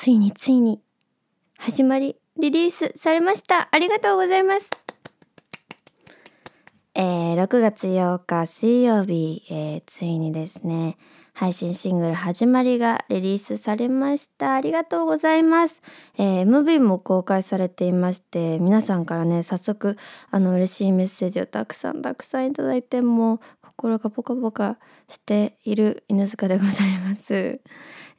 ついについに始まりリリースされました。ありがとうございます。えー、6月8日水曜日、えー、ついにですね配信シングル「始まり」がリリースされました。ありがとうございます、えー、MV も公開されていまして皆さんからね早速あの嬉しいメッセージをたくさんたくさんいただいてもう心がポカポカしている犬塚でございます、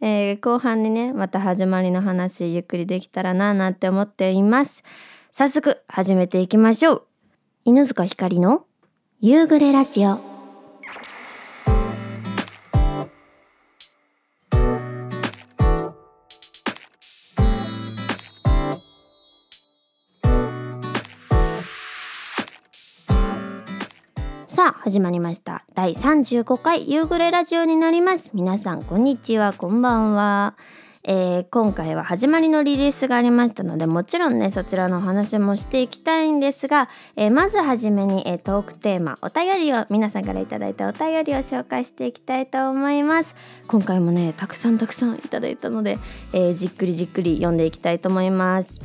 えー、後半にねまた始まりの話ゆっくりできたらななんて思っています。早速始めていきましょう。犬塚ひかりの夕暮れラジオ。始まりました。第35回夕暮れラジオになります。皆さんこんにちはこんばんは。えー、今回は始まりのリリースがありましたのでもちろんねそちらのお話もしていきたいんですが、えー、まずはじめに、えー、トークテーマお便りを皆さんから頂いたお便りを紹介していきたいと思います。今回もねたくさんたくさんいただいたので、えじっくりじっくり読んでいきたいと思います。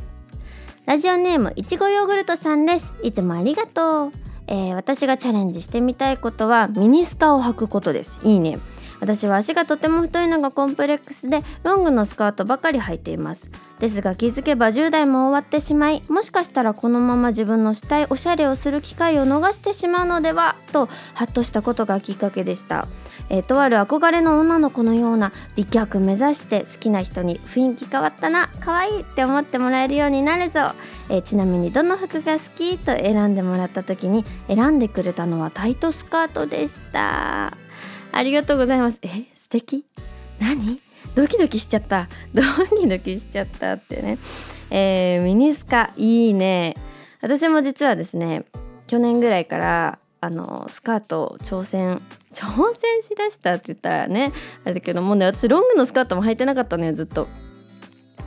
ラジオネームいちごヨーグルトさんです。いつもありがとう、えー私がチャレンジしてみたいことはミニスカを履くことです。いいね。私は足がとても太いのがコンプレックスでロングのスカートばかり履いています。ですが気づけば10代も終わってしまいもしかしたらこのまま自分のしたいおしゃれをする機会を逃してしまうのではとハッとしたことがきっかけでした。えー、とある憧れの女の子のような美脚目指して好きな人に雰囲気変わったな可愛いって思ってもらえるようになるぞ、えー、ちなみにどの服が好きと選んでもらった時に選んでくれたのはタイトスカートでした。ありがとうございます。え素敵？何？ドキドキしちゃった。ドキドキしちゃったってね。えー、ミニスカいいね。私も実はですね去年ぐらいからあのスカート挑戦挑戦しだしたって言ったらねあれだけどもうね私ロングのスカートも履いてなかったのよずっと。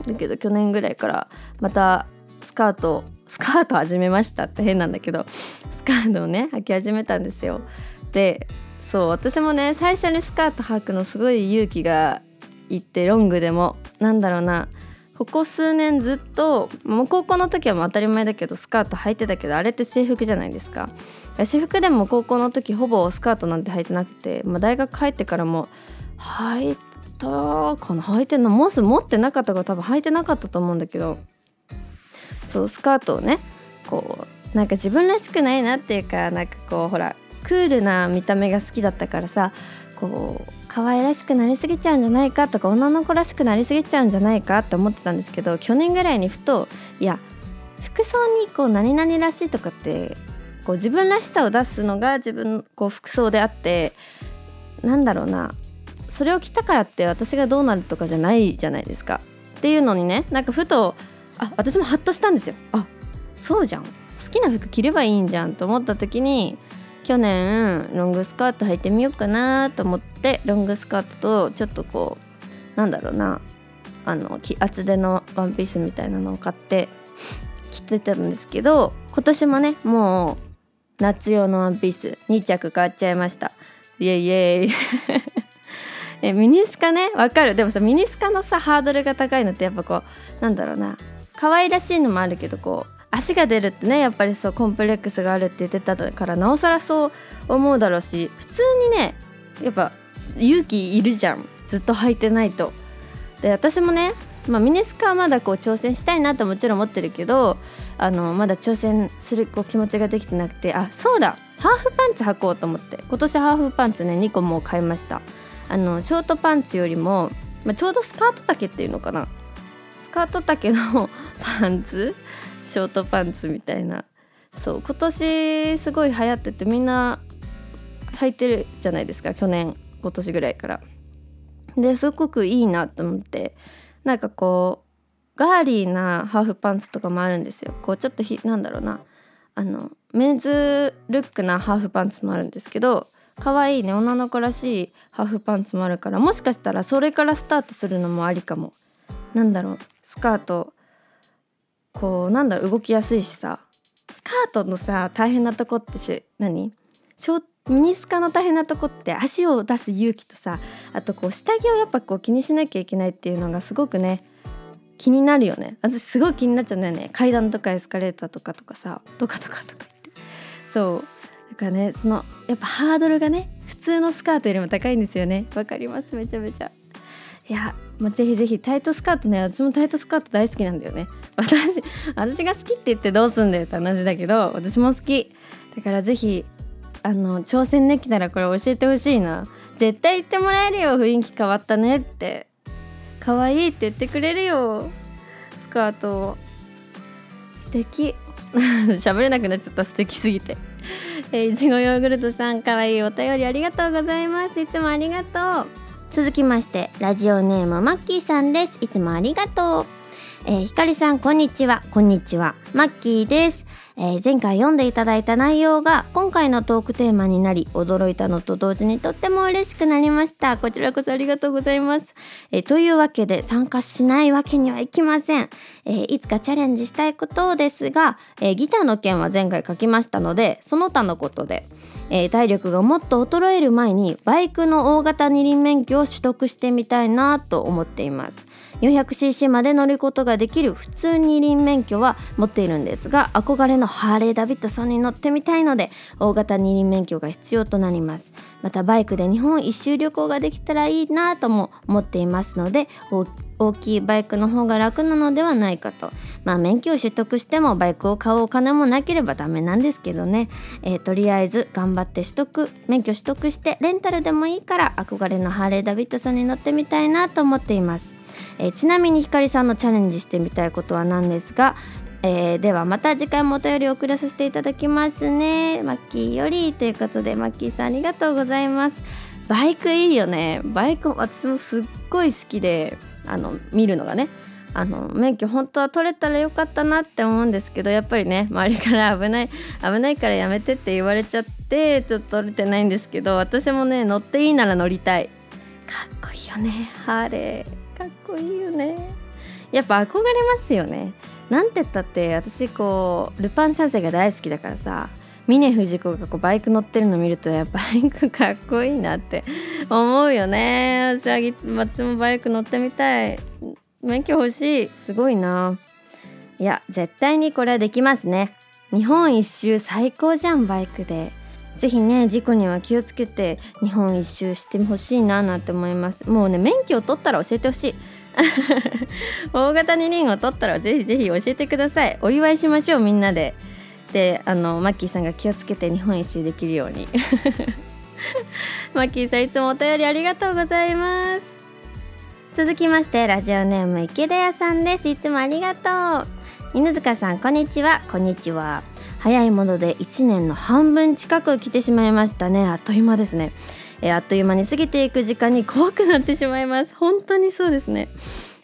だけど去年ぐらいからまたスカートスカート始めましたって変なんだけどスカートをね履き始めたんですよ。でそう私もね最初にスカート履くのすごい勇気がいってロングでもなんだろうなここ数年ずっともう高校の時はもう当たり前だけどスカート履いてたけどあれって制服じゃないですか。私服でも高校の時ほぼスカートなんて履いてなくて、まあ、大学入ってからも履いたかな履いてんのモス持ってなかったから多分履いてなかったと思うんだけどそうスカートをねこうなんか自分らしくないなっていうかなんかこうほらクールな見た目が好きだったからさこう可愛らしくなりすぎちゃうんじゃないかとか女の子らしくなりすぎちゃうんじゃないかって思ってたんですけど去年ぐらいにふといや服装にこう何々らしいとかってこう自分らしさを出すのが自分こう服装であってなんだろうなそれを着たからって私がどうなるとかじゃないじゃないですか。っていうのにねなんかふとあ私もハッとしたんですよ。あそうじゃん。好きな服着ればいいんじゃんと思った時に去年ロングスカート履いてみようかなと思ってロングスカートとちょっとこうなんだろうなあの厚手のワンピースみたいなのを買って着てたんですけど今年もねもう夏用のワンピース2着買っちゃいました。イエイイエイ。えミニスカね？わかる。でもさミニスカのさハードルが高いのってやっぱこうなんだろうな。可愛らしいのもあるけどこう足が出るってねやっぱりそうコンプレックスがあるって言ってたからなおさらそう思うだろうし普通にねやっぱ勇気いるじゃん。ずっと履いてないと。で私もね、まあ、ミニスカはまだこう挑戦したいなってもちろん思ってるけどあのまだ挑戦するこう気持ちができてなくてあそうだハーフパンツ履こうと思って。今年ハーフパンツね2個もう買いました。あのショートパンツよりも、まあ、ちょうどスカート丈っていうのかな。スカート丈の パンツ？ショートパンツみたいな。そう今年すごい流行っててみんな履いてるじゃないですか去年今年ぐらいから。ですごくいいなと思って。なんかこうガーリーなハーフパンツとかもあるんですよ。こうちょっとひなんだろうな。あのメンズルックなハーフパンツもあるんですけど可愛いね。女の子らしいハーフパンツもあるからもしかしたらそれからスタートするのもありかも。なんだろう。スカート。こうなんだろう。動きやすいしさ。スカートのさ大変なとこってし何？ショミニスカの大変なとこって足を出す勇気とさあとこう下着をやっぱこう気にしなきゃいけないっていうのがすごくね気になるよね。私すごい気になっちゃうんだよね。階段とかエスカレーターとかとかさ。とかとかとかって。そう。だからねそのやっぱハードルがね普通のスカートよりも高いんですよね。わかります？めちゃめちゃ。いや、まあ、ぜひぜひタイトスカートね私もタイトスカート大好きなんだよね。私私が好きって言ってどうすんだよって話だけど私も好き。だからぜひあの挑戦できたらこれ教えてほしいな。絶対言ってもらえるよ雰囲気変わったねって。可愛いって言ってくれるよ。スカート素敵。喋れなくなっちゃった。素敵すぎて。えいちごヨーグルトさん可愛いお便りありがとうございます。いつもありがとう。続きましてラジオネームマッキーさんです。いつもありがとう。えー、ひかりさんこんにちは。こんにちは。マッキーです。えー、前回読んでいただいた内容が今回のトークテーマになり驚いたのと同時にとっても嬉しくなりました。こちらこそありがとうございます、えー、というわけで参加しないわけにはいきません、え、いつかチャレンジしたいことですが、えギターの件は前回書きましたのでその他のことでえー、体力がもっと衰える前にバイクの大型二輪免許を取得してみたいなと思っています。400cc まで乗ることができる普通二輪免許は持っているんですが憧れのハーレー・ダビッドソンに乗ってみたいので大型二輪免許が必要となります。またバイクで日本一周旅行ができたらいいなとも思っていますので大きいバイクの方が楽なのではないかと。まあ免許を取得してもバイクを買うお金もなければダメなんですけどね、えー、とりあえず頑張って取得免許取得してレンタルでもいいから憧れのハーレー・ダビッドソンに乗ってみたいなと思っています。えー、ちなみにひかりさんのチャレンジしてみたいことは何ですが、えー、ではまた次回もお便りを送らさせていただきますね。マッキーよりということでマッキーさんありがとうございます。バイクいいよね。バイク私もすっごい好きであの見るのがね。あの免許本当は取れたらよかったなって思うんですけどやっぱりね周りから危ない危ないからやめてって言われちゃってちょっと取れてないんですけど私もね乗っていいなら乗りたい。かっこいいよね。ハーレー。かっこいいよね。やっぱ憧れますよね。なんて言ったって私こうルパン三世が大好きだからさ峰不二子がこうバイク乗ってるの見るとやっぱ バイクかっこいいなって思うよね。私は私もバイク乗ってみたい。免許欲しい。すごいな。いや絶対にこれはできますね。日本一周最高じゃんバイクで。ぜひね事故には気をつけて日本一周してほしいななんて思います。もうね免許を取ったら教えてほしい。大型二輪を取ったらぜひぜひ教えてください。お祝いしましょうみんなで。であのマッキーさんが気をつけて日本一周できるように。マッキーさんいつもお便りありがとうございます。続きましてラジオネーム池田屋さんです。いつもありがとう。犬塚さんこんにちは。こんにちは。早いもので1年の半分近く来てしまいましたね。あっという間ですね、えー、あっという間に過ぎていく時間に怖くなってしまいます。本当にそうですね。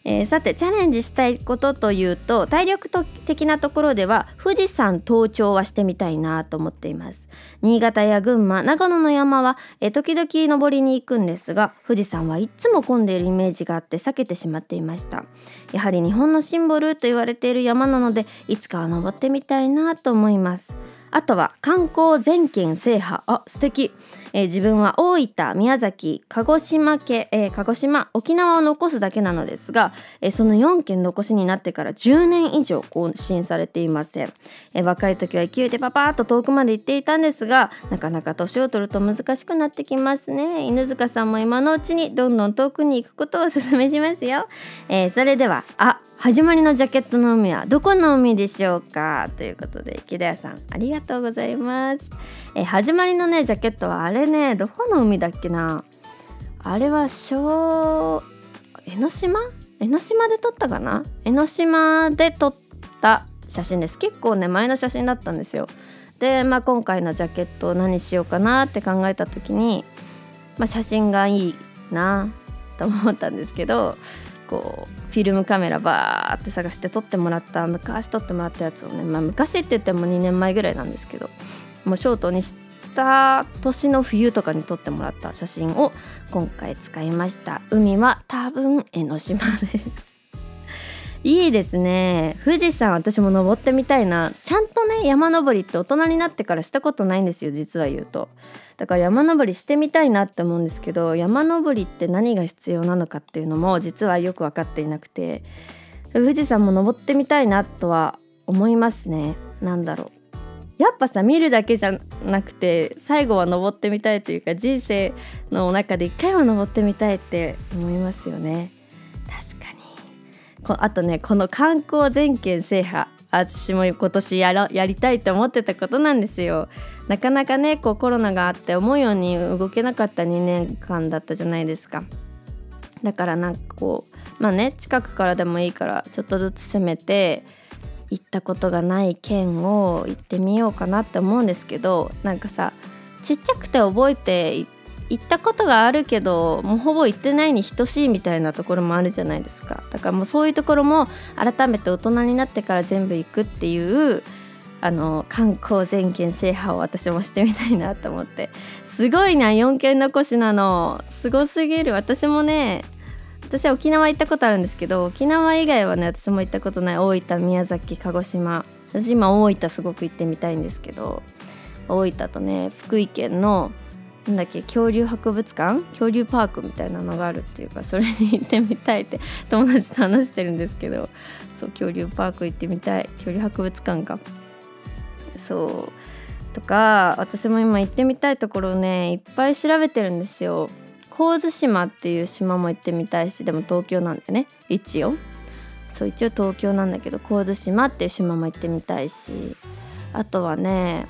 えー、さてチャレンジしたいことというと体力的なところでは富士山登頂はしてみたいなと思っています。新潟や群馬長野の山は、えー、時々登りに行くんですが富士山はいつも混んでいるイメージがあって避けてしまっていました。やはり日本のシンボルと言われている山なのでいつかは登ってみたいなと思います。あとは観光全県制覇。あ素敵。えー、自分は大分宮崎鹿児島県、えー、鹿児島沖縄を残すだけなのですが、えー、その4県残しになってから10年以上更新されていません、え若い時は勢いでパパーッと遠くまで行っていたんですがなかなか年を取ると難しくなってきますね。犬塚さんも今のうちにどんどん遠くに行くことをお勧めしますよ、えそれではあ始まりのジャケットの海はどこの海でしょうか？ということで池田屋さんありがとうございます。え始まりのねジャケットはあれねどこの海だっけな。あれは小江ノ島？江ノ島で撮ったかな？江ノ島で撮った写真です。結構ね前の写真だったんですよ。で、まあ、今回のジャケットを何しようかなって考えた時に、まあ、写真がいいなと思ったんですけどこうフィルムカメラバーって探して撮ってもらった昔撮ってもらったやつをね、まあ、昔って言っても2年前ぐらいなんですけどもうショートにした年の冬とかに撮ってもらった写真を今回使いました。海は多分江ノ島です。いいですね。富士山私も登ってみたいな。ちゃんとね山登りって大人になってからしたことないんですよ実は言うと。だから山登りしてみたいなって思うんですけど山登りって何が必要なのかっていうのも実はよく分かっていなくて。富士山も登ってみたいなとは思いますね。なんだろう。やっぱさ見るだけじゃなくて最後は登ってみたいというか人生の中で一回は登ってみたいって思いますよね。確かに。こあとねこの観光全県制覇私も今年やらやりたいと思ってたことなんですよ。なかなかねこうコロナがあって思うように動けなかった2年間だったじゃないですか。だからなんかこうまあね近くからでもいいからちょっとずつ攻めて行ったことがない県を行ってみようかなって思うんですけどなんかさちっちゃくて覚えて行ったことがあるけどもうほぼ行ってないに等しいみたいなところもあるじゃないですか。だからもうそういうところも改めて大人になってから全部行くっていうあの観光全県制覇を私もしてみたいなと思って。すごいな4県残しなの。すごすぎる。私もね私は沖縄行ったことあるんですけど沖縄以外はね私も行ったことない。大分宮崎鹿児島。私今大分すごく行ってみたいんですけど大分とね福井県のなんだっけ恐竜博物館？恐竜パークみたいなのがあるっていうかそれに行ってみたいって友達と話してるんですけどそう恐竜パーク行ってみたい。恐竜博物館か。そう。とか私も今行ってみたいところをねいっぱい調べてるんですよ。神津島っていう島も行ってみたいしでも東京なんでね一応。そう一応東京なんだけど神津島っていう島も行ってみたいし。あとはね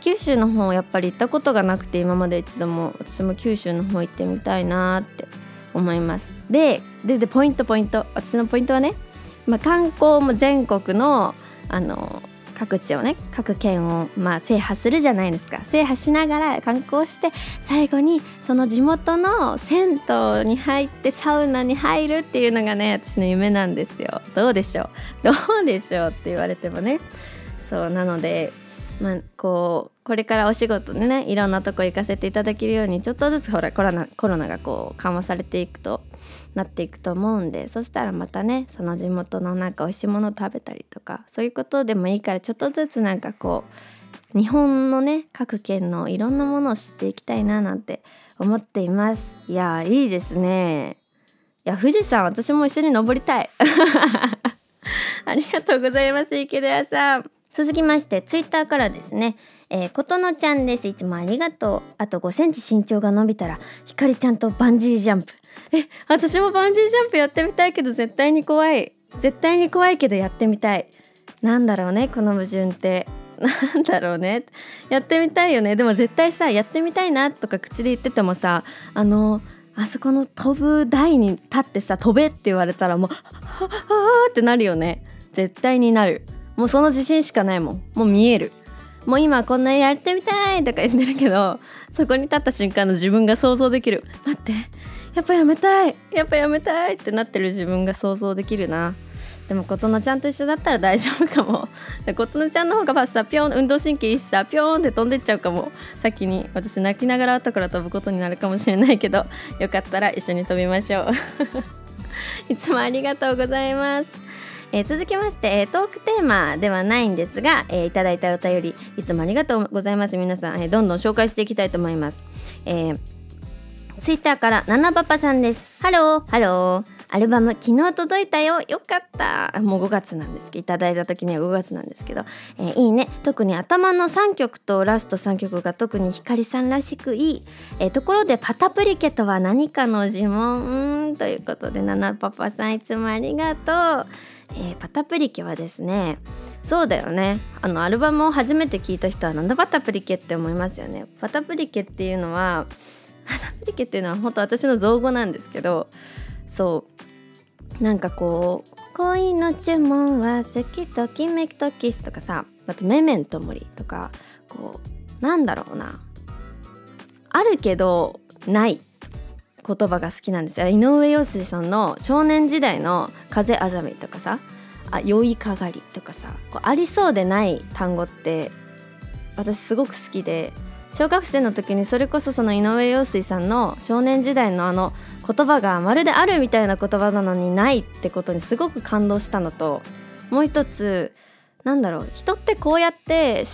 九州の方やっぱり行ったことがなくて今まで一度も私も九州の方行ってみたいなって思います。でででポイントポイント。私のポイントはね、まあ、観光も全国のあの各地をね各県をまあ制覇するじゃないですか。制覇しながら観光して最後にその地元の銭湯に入ってサウナに入るっていうのがね私の夢なんですよ。どうでしょう？どうでしょう？って言われてもね。そうなのでまあ、こうこれからお仕事でねいろんなとこ行かせていただけるようにちょっとずつほらコロナコロナがこう緩和されていくとなっていくと思うんでそしたらまたねその地元のなんか美味しいもの食べたりとかそういうことでもいいからちょっとずつなんかこう日本のね各県のいろんなものを知っていきたいななんて思っています。いやいいですね。いや富士山私も一緒に登りたい。ありがとうございます池田屋さん。続きましてツイッターからですね、えー、ことのちゃんです。いつもありがとう。あと5センチ身長が伸びたらひかりちゃんとバンジージャンプ。え私もバンジージャンプやってみたいけど絶対に怖い。絶対に怖いけどやってみたい。なんだろうねこの矛盾って。なんだろうね。やってみたいよね。でも絶対さやってみたいなとか口で言っててもさあのあそこの飛ぶ台に立ってさ飛べって言われたらもうははってなるよね。絶対になる。もうその自信しかないもん。もう見える。もう今こんなやってみたいとか言ってるけどそこに立った瞬間の自分が想像できる。待って。やっぱやめたい。やっぱやめたいってなってる自分が想像できるな。でも琴乃ちゃんと一緒だったら大丈夫かも。琴乃ちゃんの方がさピョン運動神経いいしさピョンって飛んでっちゃうかも。先に私泣きながら後から飛ぶことになるかもしれないけどよかったら一緒に飛びましょう。いつもありがとうございます。えー、続きまして、えー、トークテーマではないんですが、えー、いただいたお便りいつもありがとうございます。皆さん、えー、どんどん紹介していきたいと思います、えー、ツイッターからナナパパさんです。ハローハローアルバム昨日届いたよ。よかった。もう5月なんですけどいただいた時には5月なんですけど、えー、いいね。特に頭の3曲とラスト3曲が特に光さんらしくいい、えー、ところでパタプリケとは何かの呪文？ということでナナパパさんいつもありがとう。えー、パタプリケはですねそうだよね。あのアルバムを初めて聞いた人はなんだパタプリケって思いますよね。パタプリケっていうのはパタプリケっていうのは本当私の造語なんですけどそう。なんかこう「恋の注文は好きときめきとキス」とかさあと「メメントモリ」とかこうなんだろうな。あるけどない。言葉が好きなんですよ。井上陽水さんの少年時代の「風あざみ」とかさ「あ酔いかがり」とかさこうありそうでない単語って私すごく好きで小学生の時にそれこそその井上陽水さんの少年時代のあの言葉がまるであるみたいな言葉なのにないってことにすごく感動したのともう一つなんだろう人ってこうやって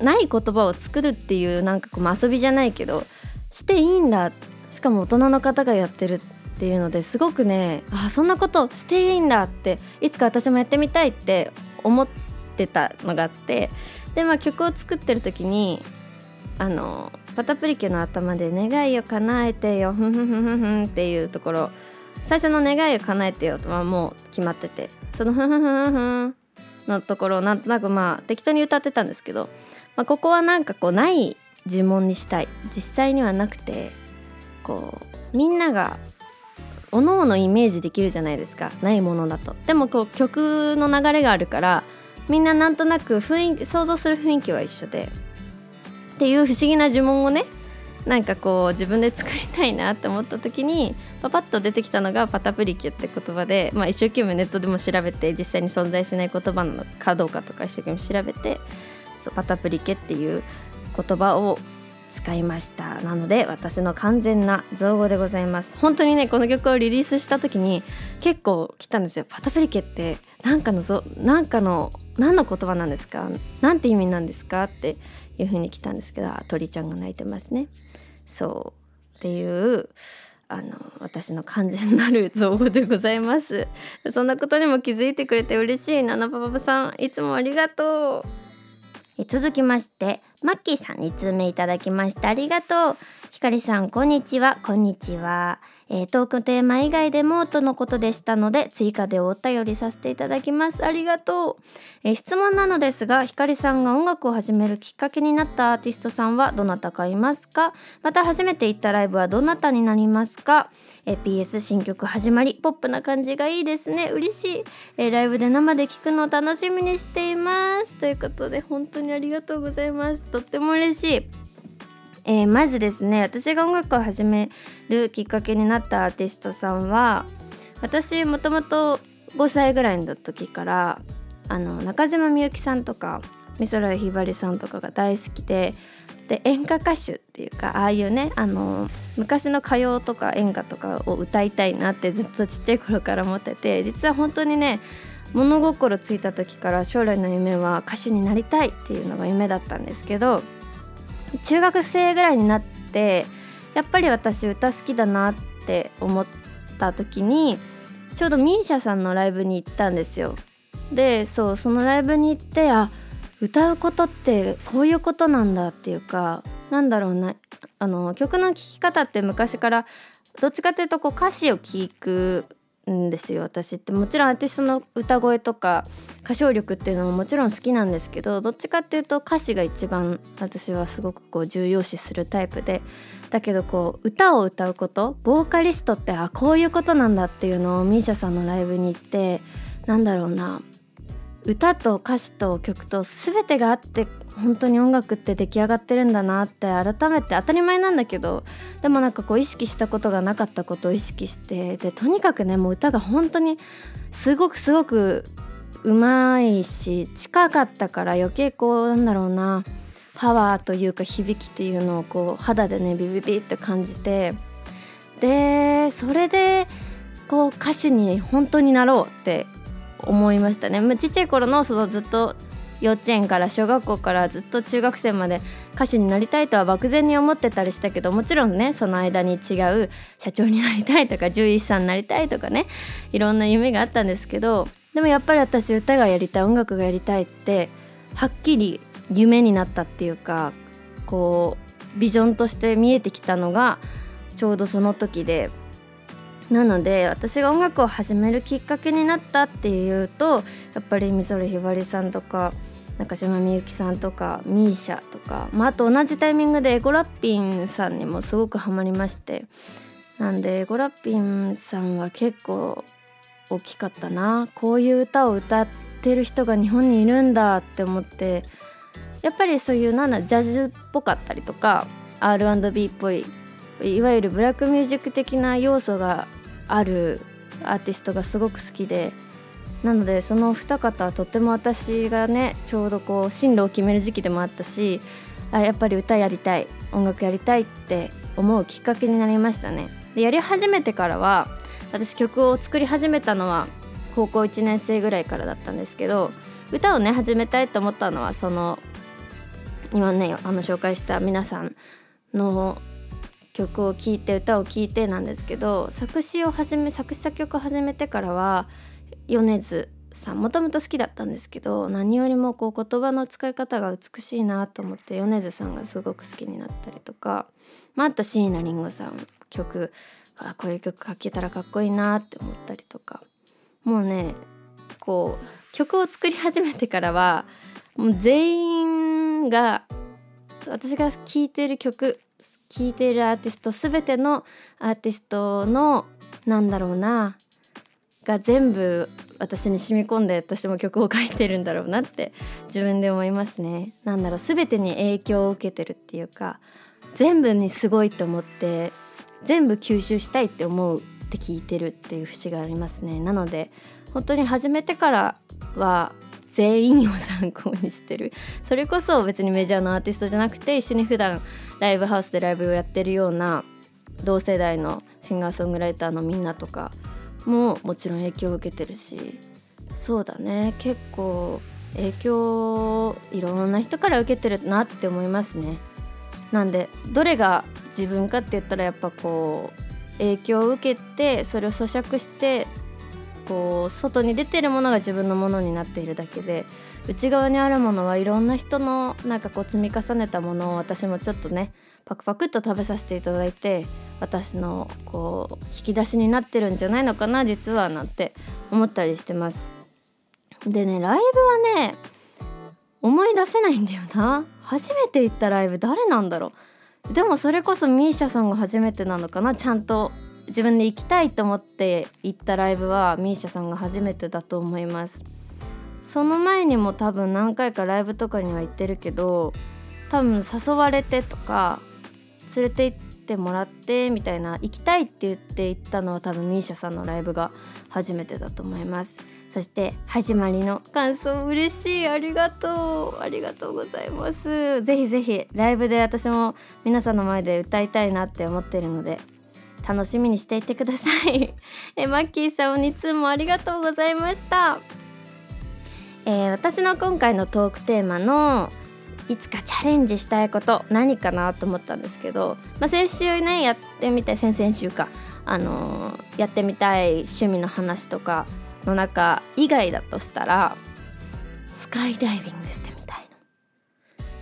ない言葉を作るっていうなんかこう遊びじゃないけどしていいんだってしかも大人の方がやってるっていうのですごくねあそんなことしていいんだっていつか私もやってみたいって思ってたのがあってでまあ曲を作ってる時にあのパタプリケの頭で「願いを叶えてよふんふんふんふんふん」っていうところ最初の「願いを叶えてよ」はもう決まっててその「ふんふんふんふん」のところをなんとなくまあ適当に歌ってたんですけど、まあ、ここはなんかこうない呪文にしたい。実際にはなくてこうみんながおのおのイメージできるじゃないですか。ないものだと。でもこう曲の流れがあるからみんななんとなく雰囲気想像する雰囲気は一緒で。っていう不思議な呪文をねなんかこう自分で作りたいなって思った時にパパッと出てきたのがパタプリキュって言葉で、まあ、一生懸命ネットでも調べて実際に存在しない言葉なのかどうかとか一生懸命調べてそうパタプリケっていう言葉を使いました。なので私の完全な造語でございます。本当にねこの曲をリリースした時に結構来たんですよ。パタプリケって何かのぞなんかの何の言葉なんですか？なんて意味なんですか？っていう風に来たんですけど鳥ちゃんが鳴いてますね。そう。っていうあの私の完全なる造語でございます。そんなことにも気づいてくれて嬉しい。ナナパパパさんいつもありがとう。続きましてマッキーさん2通目いただきましたありがとう。ひかりさんこんにちは。こんにちは。えー、トークテーマ以外でもとのことでしたので追加でお便りさせていただきます。ありがとう、えー、質問なのですがひかりさんが音楽を始めるきっかけになったアーティストさんはどなたかいますか？また初めて行ったライブはどなたになりますか、えー、PS 新曲始まりポップな感じがいいですね。嬉しい、えライブで生で聞くのを楽しみにしています。ということで本当にありがとうございます。とっても嬉しい。えー、まずですね私が音楽を始めるきっかけになったアーティストさんは私もともと5歳ぐらいの時からあの中島みゆきさんとか美空ひばりさんとかが大好きでで演歌歌手っていうかああいうねあの昔の歌謡とか演歌とかを歌いたいなってずっとちっちゃい頃から思ってて実は本当にね物心ついた時から将来の夢は歌手になりたいっていうのが夢だったんですけど中学生ぐらいになってやっぱり私歌好きだなって思った時にちょうど misia さんのライブに行ったんですよ。でそうそのライブに行ってあ歌うことってこういうことなんだっていうかなんだろうなあの曲の聴き方って昔からどっちかっていうとこう歌詞を聴くんですよ私って。もちろんアーティストの歌声とか歌唱力っていうのももちろん好きなんですけどどっちかっていうと歌詞が一番私はすごくこう重要視するタイプでだけどこう歌を歌うことボーカリストってあこういうことなんだっていうのを misia さんのライブに行ってなんだろうな歌と歌詞と曲と全てがあって本当に音楽って出来上がってるんだなって改めて当たり前なんだけどでもなんかこう意識したことがなかったことを意識してでとにかくねもう歌が本当にすごくすごくうまいし近かったから余計こうなんだろうなパワーというか響きっていうのをこう肌でねビビビって感じてでそれでこう歌手に本当になろうって思いましたね。ちっちゃい頃のそのずっと幼稚園から小学校からずっと中学生まで歌手になりたいとは漠然に思ってたりしたけどもちろんねその間に違う社長になりたいとか獣医師さんになりたいとかねいろんな夢があったんですけどでもやっぱり私歌がやりたい音楽がやりたいってはっきり夢になったっていうかこうビジョンとして見えてきたのがちょうどその時でなので私が音楽を始めるきっかけになったっていうとやっぱりみぞれひばりさんとか中島みゆきさんとか misia とか、まあ、あと同じタイミングでエゴラッピンさんにもすごくハマりまして。なんでエゴラッピンさんは結構大きかったな。こういう歌を歌ってる人が日本にいるんだって思ってやっぱりそういうなんだジャズっぽかったりとか R&B っぽいいわゆるブラックミュージック的な要素があるアーティストがすごく好きでなのでその二方はとっても私がねちょうどこう進路を決める時期でもあったしあやっぱり歌やりたい音楽やりたいって思うきっかけになりましたね。でやり始めてからは私曲を作り始めたのは高校1年生ぐらいからだったんですけど歌をね始めたいと思ったのはその今ねあの紹介した皆さんの曲を聴いて歌を聴いてなんですけど作詞を始め作詞作曲を始めてからは米津さんもともと好きだったんですけど何よりもこう言葉の使い方が美しいなと思って米津さんがすごく好きになったりとか、まあ、あと椎名林檎さん曲あこういう曲書けたらかっこいいなって思ったりとか。もうねこう曲を作り始めてからはもう全員が私が聴いてる曲聴いているアーティスト全てのアーティストのなんだろうなが全部私に染み込んで私も曲を書いてるんだろうなって自分で思いますね。なんだろう全てに影響を受けてるっていうか全部にすごいと思って全部吸収したいって思うって聞いてるっていう節がありますね。なので本当に始めてからは全員を参考にしてるそれこそ別にメジャーのアーティストじゃなくて一緒に普段ライブハウスでライブをやってるような同世代のシンガーソングライターのみんなとかももちろん影響を受けてるしそうだね結構影響いろんな人から受けてるなって思いますね。なんでどれが自分かって言ったらやっぱこう影響を受けてそれを咀嚼してこう外に出てるものが自分のものになっているだけで内側にあるものはいろんな人のなんかこう積み重ねたものを私もちょっとねパクパクっと食べさせていただいて私のこう引き出しになってるんじゃないのかな実はなんて思ったりしてます。でねライブはね思い出せないんだよな。初めて行ったライブ誰なんだろう。でもそれこそ misia さんが初めてなのかな。ちゃんと自分で行きたいと思って行ったライブは misia さんが初めてだと思います。その前にも多分何回かライブとかには行ってるけど多分誘われてとか連れて行ってもらってみたいな行きたいって言って行ったのは多分 misia さんのライブが初めてだと思います。そして始まりの感想嬉しいありがとうありがとうございます。ぜひぜひライブで私も皆さんの前で歌いたいなって思ってるので楽しみにしていてください。えマッキーさん2通もありがとうございました。えー、私の今回のトークテーマのいつかチャレンジしたいこと何かなと思ったんですけど、まあ、先週ねやってみたい先々週か、あのー、やってみたい趣味の話とかの中以外だとしたらスカイダイビングしてみ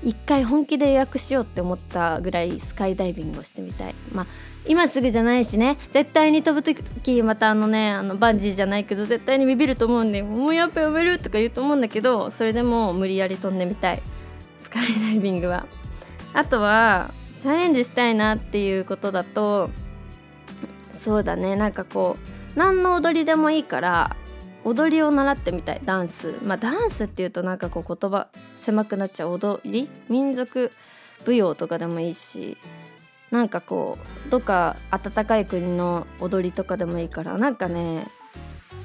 一回本気で予約しようって思ったぐらいスカイダイビングをしてみたい。まあ今すぐじゃないしね。絶対に飛ぶ時またあのねあのバンジーじゃないけど絶対にビビると思うんでもうやっぱやめるとか言うと思うんだけどそれでも無理やり飛んでみたい。スカイダイビングは。あとはチャレンジしたいなっていうことだとそうだね。なんかこう何の踊りでもいいから踊りを習ってみたい。ダンス。まあダンスっていうとなんかこう言葉狭くなっちゃう踊り？民族舞踊とかでもいいしなんかこうどっか暖かい国の踊りとかでもいいからなんかね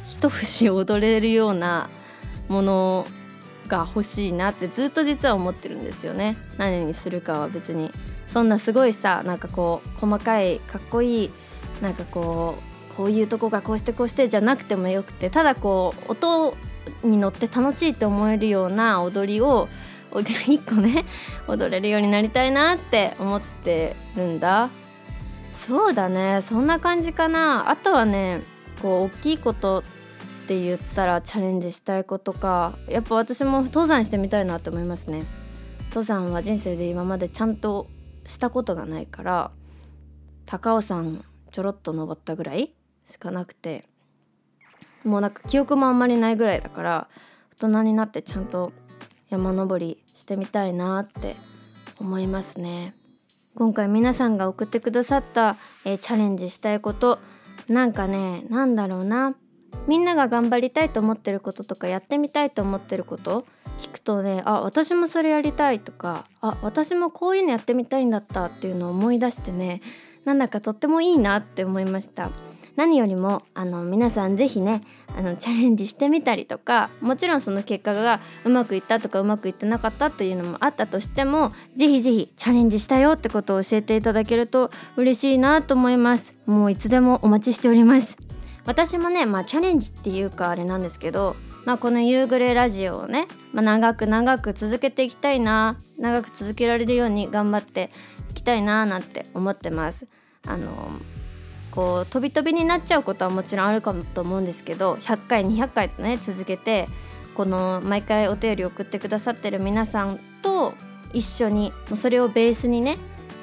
一節踊れるようなものが欲しいなってずっと実は思ってるんですよね。何にするかは別に。そんなすごいさなんかこう細かいかっこいいなんかこうこういうとこがこうしてこうしてじゃなくてもよくてただこう音に乗って楽しいって思えるような踊りを一個ね 踊れるようになりたいなって思ってるんだ。そうだね。そんな感じかな。あとはねこう大きいことって言ったらチャレンジしたいことか。やっぱ私も登山してみたいなって思いますね。登山は人生で今までちゃんとしたことがないから高尾山ちょろっと登ったぐらいしかなくてもうなんか記憶もあんまりないぐらいだから大人になってちゃんと山登りしてみたいなって思いますね。今回皆さんが送ってくださった、えー、チャレンジしたいことなんかねなんだろうな。みんなが頑張りたいと思ってることとかやってみたいと思ってること聞くとねあ私もそれやりたいとかあ私もこういうのやってみたいんだったっていうのを思い出してねなんだかとってもいいなって思いました。何よりもあの皆さん是非ねあのチャレンジしてみたりとかもちろんその結果がうまくいったとかうまくいってなかったというのもあったとしても是非是非チャレンジしたよってことを教えていただけると嬉しいなと思います。もういつでもお待ちしております。私もねまあチャレンジっていうかあれなんですけどまあ、この夕暮れラジオをね、まあ、長く長く続けていきたいな長く続けられるように頑張っていきたいななんて思ってます。あのこう飛び飛びになっちゃうことはもちろんあるかもと思うんですけど100回200回とね続けてこの毎回お便り送ってくださってる皆さんと一緒にそれをベースにね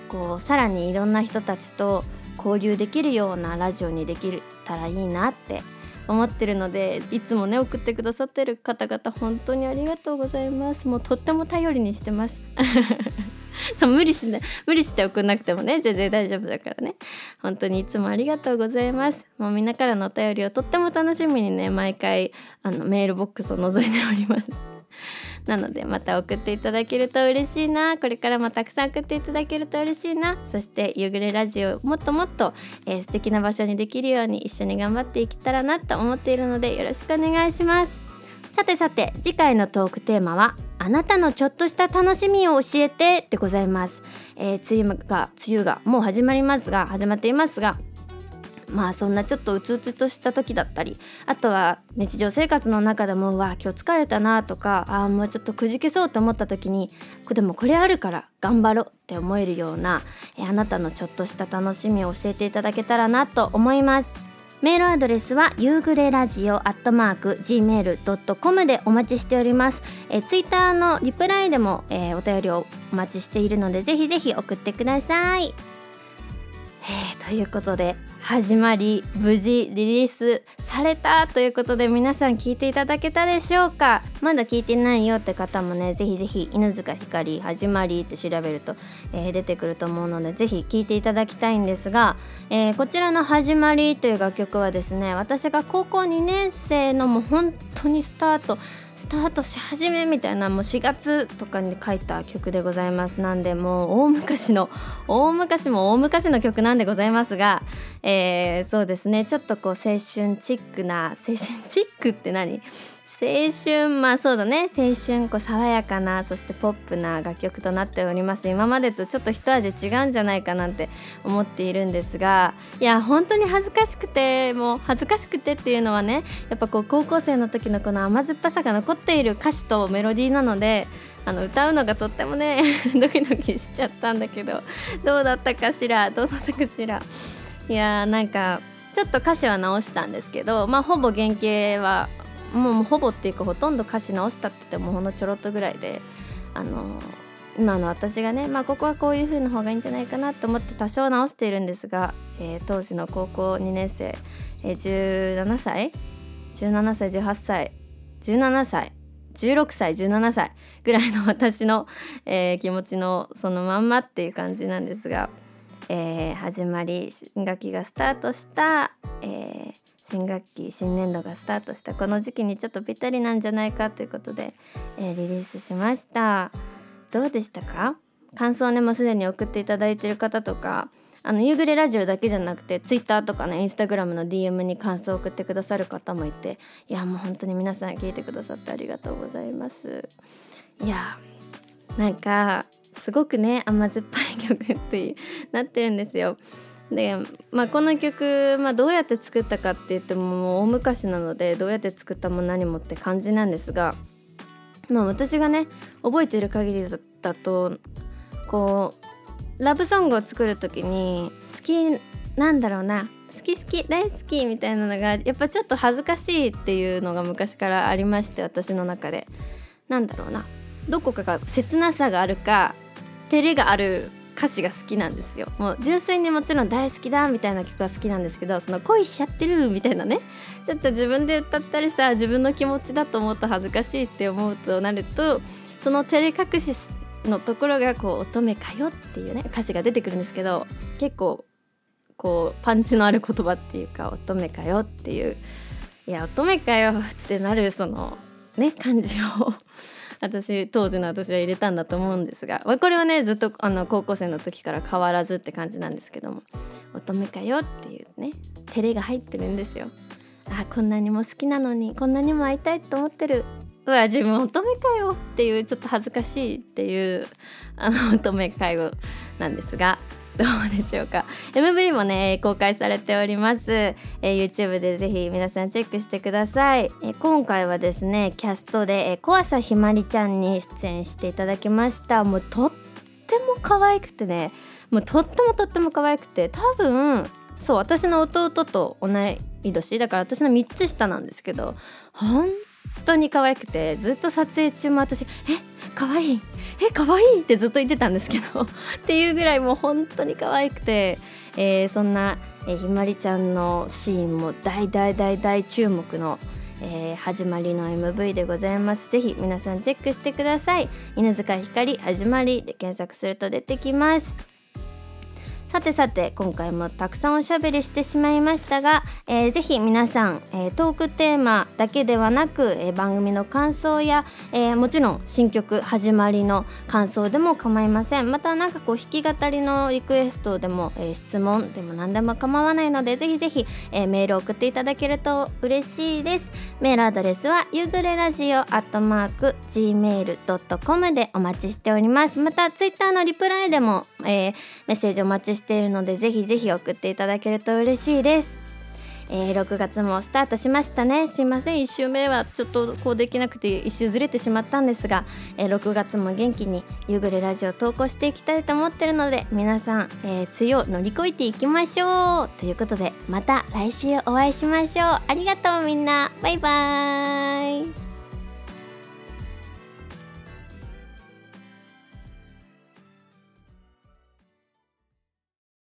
こうさらにいろんな人たちと交流できるようなラジオにできたらいいなって思ってるのでいつもね送ってくださってる方々本当にありがとうございます。もうとっても頼りにしてます。そう無理しない無理して送んなくてもね全然大丈夫だからね。本当にいつもありがとうございます。もうみんなからのお便りをとっても楽しみにね毎回あのメールボックスを覗いております。なのでまた送っていただけると嬉しいな。これからもたくさん送っていただけると嬉しいな。そして夕暮れラジオもっともっと、えー、素敵な場所にできるように一緒に頑張っていけたらなと思っているのでよろしくお願いします。さてさて次回のトークテーマはあなたのちょっとした楽しみを教えてでございます、えー、梅雨が梅雨がもう始まりますが始まっていますがまあそんなちょっとうつうつとした時だったりあとは日常生活の中でもうわ今日疲れたなとかああもうちょっとくじけそうと思った時にでもこれあるから頑張ろうって思えるようなえあなたのちょっとした楽しみを教えていただけたらなと思います。メールアドレスは夕暮れラジオアットマーク gmail.com でお待ちしております。えツイッターのリプライでも、えー、お便りをお待ちしているのでぜひぜひ送ってください。えー、ということで始まり無事リリースされたということで皆さん聞いていただけたでしょうか？まだ聞いてないよって方もねぜひぜひ犬塚ひかり始まりって調べると、えー、出てくると思うのでぜひ聞いていただきたいんですが、えー、こちらの始まりという楽曲はですね私が高校2年生のもう本当にスタートスタートし始めみたいなもう4月とかに書いた曲でございます。なんでもう大昔の大昔も大昔の曲なんでございますが、えー、そうですね。ちょっとこう青春チックな青春チックって何？青春まあそうだね。青春こう爽やかなそしてポップな楽曲となっております。今までとちょっと一味違うんじゃないかなんて思っているんですがいや本当に恥ずかしくてもう恥ずかしくてっていうのはねやっぱこう高校生の時のこの甘酸っぱさが残っている歌詞とメロディーなのであの歌うのがとってもね ドキドキしちゃったんだけどどうだったかしら？どうだったかしら？いやーなんかちょっと歌詞は直したんですけどまあほぼ原型はもうほぼっていうかほとんど歌詞直したって言ってもほんのちょろっとぐらいであの今の私がねまあここはこういう風の方がいいんじゃないかなと思って多少直しているんですが、えー、当時の高校2年生、えー、17歳17歳18歳17歳16歳17歳ぐらいの私の、えー、気持ちのそのまんまっていう感じなんですが、えー、始まり新学期がスタートした、えー、新学期新年度がスタートしたこの時期にちょっとぴったりなんじゃないかということで、えー、リリースしました。どうでしたか？感想ねもうすでに送っていただいてる方とかあの夕暮れラジオだけじゃなくて Twitter とかね Instagram の DM に感想を送ってくださる方もいていやもう本当に皆さん聞いてくださってありがとうございます。いやなんかすごくね甘酸っぱい曲ってなってるんですよ。で、まあ、この曲、まあ、どうやって作ったかって言ってももう大昔なのでどうやって作ったも何もって感じなんですが、まあ、私がね覚えてる限りだとこうラブソングを作る時に好きなんだろうな好き好き大好きみたいなのがやっぱちょっと恥ずかしいっていうのが昔からありまして私の中で。なんだろうな。どこかが切なさがあるか照れがある歌詞が好きなんですよ。もう純粋にもちろん大好きだみたいな曲は好きなんですけどその恋しちゃってるみたいなね。ちょっと自分で歌ったりさ自分の気持ちだと思うと恥ずかしいって思うとなるとその照れ隠しのところがこう乙女かよっていうね歌詞が出てくるんですけど結構こうパンチのある言葉っていうか乙女かよっていう。いや乙女かよってなるそのね感じを私当時の私は入れたんだと思うんですがこれはねずっとあの高校生の時から変わらずって感じなんですけども乙女かよっていうね照れが入ってるんですよ。あこんなにも好きなのにこんなにも会いたいと思ってる。うわ自分乙女かよっていうちょっと恥ずかしいっていうあの乙女介護なんですがどうでしょうか。MV もね公開されております、えー、YouTube でぜひ皆さんチェックしてください、えー、今回はですねキャストで、えー、小朝ひまりちゃんに出演していただきました。もうとっっても可愛くてね。もうとってもとっても可愛くて多分そう私の弟と同い年。だから私の3つ下なんですけど本当に可愛くてずっと撮影中も私「え可愛いえ可愛い？ってずっと言ってたんですけど っていうぐらいもう本当に可愛くて、えー、そんな、えー、ひまりちゃんのシーンも大大大大注目の、えー、始まりの MV でございます。ぜひ皆さんチェックしてください。犬塚ひかり始まりで検索すると出てきます。さてさて今回もたくさんおしゃべりしてしまいましたが、えー、ぜひ皆さん、えー、トークテーマだけではなく、えー、番組の感想や、えー、もちろん新曲始まりの感想でも構いません。また何かこう弾き語りのリクエストでも、えー、質問でも何でも構わないのでぜひぜひ、えー、メールを送っていただけると嬉しいです。メールアドレスは夕暮れラジオアットマーク gmail.com でお待ちしております。またツイッターのリプライでも、えー、メッセージお待ちしているのでぜひぜひ送っていただけると嬉しいです。えー、6月もスタートしましたね。すいません。1週目はちょっとこうできなくて1週ずれてしまったんですが、えー、6月も元気に夕暮れラジオ投稿していきたいと思ってるので皆さん、えー、梅雨を乗り越えていきましょう。ということでまた来週お会いしましょう。ありがとうみんな。バイバーイ。